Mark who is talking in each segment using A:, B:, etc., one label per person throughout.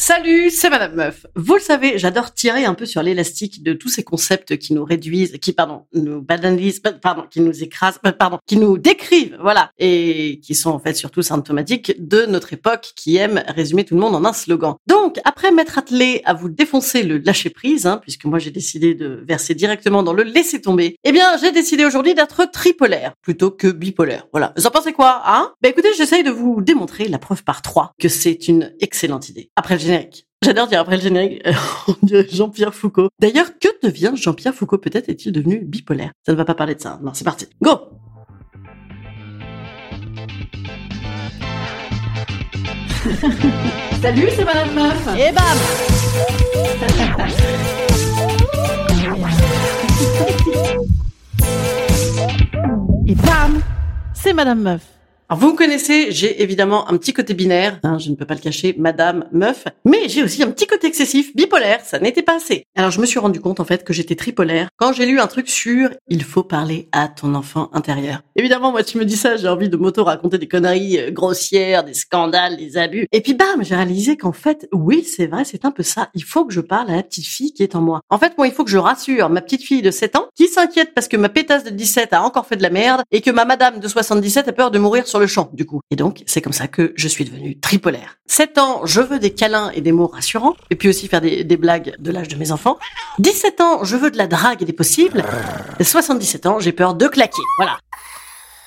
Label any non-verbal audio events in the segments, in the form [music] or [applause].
A: Salut, c'est Madame Meuf. Vous le savez, j'adore tirer un peu sur l'élastique de tous ces concepts qui nous réduisent, qui, pardon, nous banalisent, pardon, qui nous écrasent, euh, pardon, qui nous décrivent, voilà, et qui sont en fait surtout symptomatiques de notre époque qui aime résumer tout le monde en un slogan. Donc, après m'être attelé à vous défoncer le lâcher prise, hein, puisque moi j'ai décidé de verser directement dans le laisser tomber, eh bien, j'ai décidé aujourd'hui d'être tripolaire plutôt que bipolaire. Voilà. Vous en pensez quoi, hein? Bah écoutez, j'essaye de vous démontrer la preuve par trois que c'est une excellente idée. Après générique. J'adore dire après le générique, [laughs] on dirait Jean-Pierre Foucault. D'ailleurs, que devient Jean-Pierre Foucault? Peut-être est-il devenu bipolaire Ça ne va pas parler de ça. Non, c'est parti. Go [laughs] Salut, c'est Madame Meuf Et bam [laughs] Et bam C'est Madame Meuf alors vous me connaissez, j'ai évidemment un petit côté binaire, hein, je ne peux pas le cacher, madame, meuf, mais j'ai aussi un petit côté excessif, bipolaire, ça n'était pas assez. Alors je me suis rendu compte en fait que j'étais tripolaire quand j'ai lu un truc sur il faut parler à ton enfant intérieur. Évidemment, moi tu me dis ça, j'ai envie de m'auto-raconter des conneries euh, grossières, des scandales, des abus. Et puis bam, j'ai réalisé qu'en fait, oui, c'est vrai, c'est un peu ça, il faut que je parle à la petite fille qui est en moi. En fait, moi, il faut que je rassure ma petite fille de 7 ans qui s'inquiète parce que ma pétasse de 17 a encore fait de la merde et que ma madame de 77 a peur de mourir sur le champ, du coup. Et donc, c'est comme ça que je suis devenue tripolaire. 7 ans, je veux des câlins et des mots rassurants, et puis aussi faire des, blagues de l'âge de mes enfants. 17 ans, je veux de la drague et des possibles. Et 77 ans, j'ai peur de claquer. Voilà.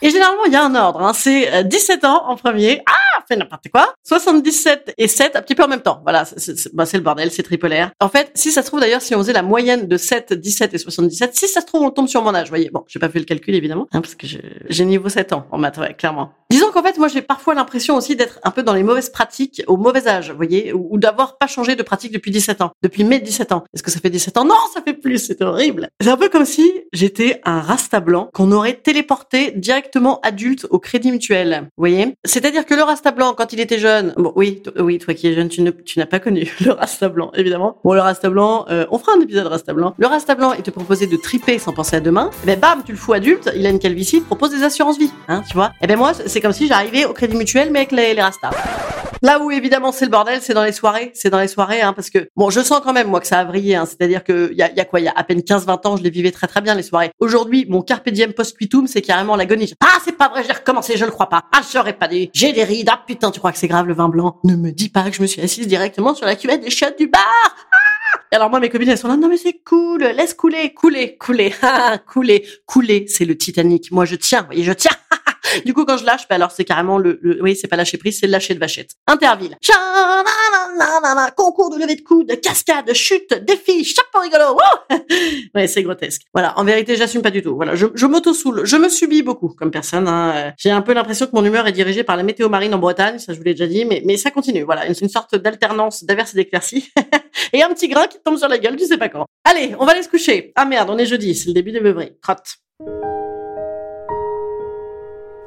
A: Et généralement, il y a un ordre. Hein. C'est euh, 17 ans en premier. Ah, fait n'importe quoi. 77 et 7, un petit peu en même temps. Voilà, c'est- bah, le bordel, c'est tripolaire. En fait, si ça se trouve d'ailleurs, si on faisait la moyenne de 7, 17 et 77, si ça se trouve, on tombe sur mon âge. Vous voyez, bon, j'ai pas fait le calcul évidemment, hein, parce que j'ai niveau 7 ans en maths, ouais, clairement. Disons qu'en fait, moi, j'ai parfois l'impression aussi d'être un peu dans les mauvaises pratiques au mauvais âge, vous voyez, ou, d'avoir pas changé de pratique depuis 17 ans, depuis mes 17 ans. Est-ce que ça fait 17 ans? Non, ça fait plus, c'est horrible. C'est un peu comme si j'étais un rasta blanc qu'on aurait téléporté directement adulte au Crédit Mutuel. Vous voyez? C'est-à-dire que le rasta blanc, quand il était jeune, bon, oui, oui, toi qui es jeune, tu ne, tu n'as pas connu [laughs] le rasta blanc, évidemment. Bon, le rasta blanc, euh, on fera un épisode rasta blanc. Le rasta blanc, il te proposait de triper sans penser à demain. Eh ben, bam, tu le fous adulte, il a une calvitie, il te propose des assurances vie, hein, tu vois? Eh ben, moi, c'est comme si j'arrivais au Crédit Mutuel, mais avec les, les rastas. Là où évidemment c'est le bordel, c'est dans les soirées, c'est dans les soirées, hein, parce que bon, je sens quand même moi que ça a vrillé, hein, c'est-à-dire que il y a, quoi, il y a à peine 15-20 ans, je les vivais très très bien les soirées. Aujourd'hui, mon carpe diem post-quitum, c'est carrément l'agonie. Ah, c'est pas vrai, j'ai recommencé, je le crois pas. Ah, j'aurais pas dit. J'ai des rides. Ah putain, tu crois que c'est grave le vin blanc? Ne me dis pas que je me suis assise directement sur la cuvette des chiottes du bar. Ah Et alors moi mes copines elles sont là non mais c'est cool laisse couler couler couler [laughs] ah, couler couler c'est le Titanic moi je tiens voyez je tiens [laughs] [laughs] du coup, quand je lâche, bah alors c'est carrément le, le- oui, c'est pas lâcher prise, c'est le lâcher de vachette. Interville. Concours de levée de coude, cascade, chute, défi, chapeau rigolo. [laughs] Ouais, c'est grotesque. Voilà. En vérité, j'assume pas du tout. Voilà. Je, je m'auto-soule. Je me subis beaucoup comme personne. hein. Euh, J'ai un peu l'impression que mon humeur est dirigée par la météo marine en Bretagne. Ça, je vous l'ai déjà dit, mais, mais ça continue. Voilà. Une, une sorte d'alternance d'averses et d'éclaircies. [laughs] et un petit grain qui tombe sur la gueule, tu sais pas quand. Allez, on va aller se coucher. Ah merde, on est jeudi. C'est le début des beuveries. Crotte.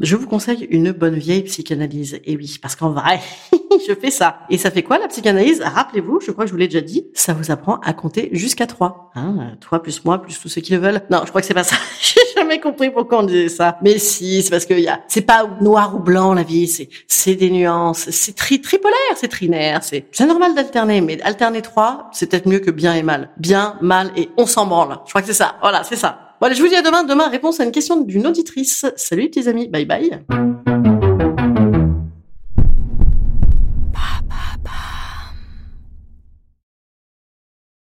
A: Je vous conseille une bonne vieille psychanalyse. Et oui, parce qu'en vrai, [laughs] je fais ça. Et ça fait quoi la psychanalyse? Rappelez-vous, je crois que je vous l'ai déjà dit, ça vous apprend à compter jusqu'à 3. Hein, toi plus moi plus tous ceux qui le veulent. Non, je crois que c'est pas ça. [laughs] J'ai jamais compris pourquoi on disait ça. Mais si, c'est parce que y a, c'est pas noir ou blanc la vie, c'est, c'est des nuances, c'est tri tripolaire, c'est trinaire, c'est, c'est normal d'alterner, mais alterner 3, c'est peut-être mieux que bien et mal. Bien, mal et on s'en branle. Je crois que c'est ça. Voilà, c'est ça. Allez, je vous dis à demain. Demain, réponse à une question d'une auditrice. Salut, tes amis. Bye bye.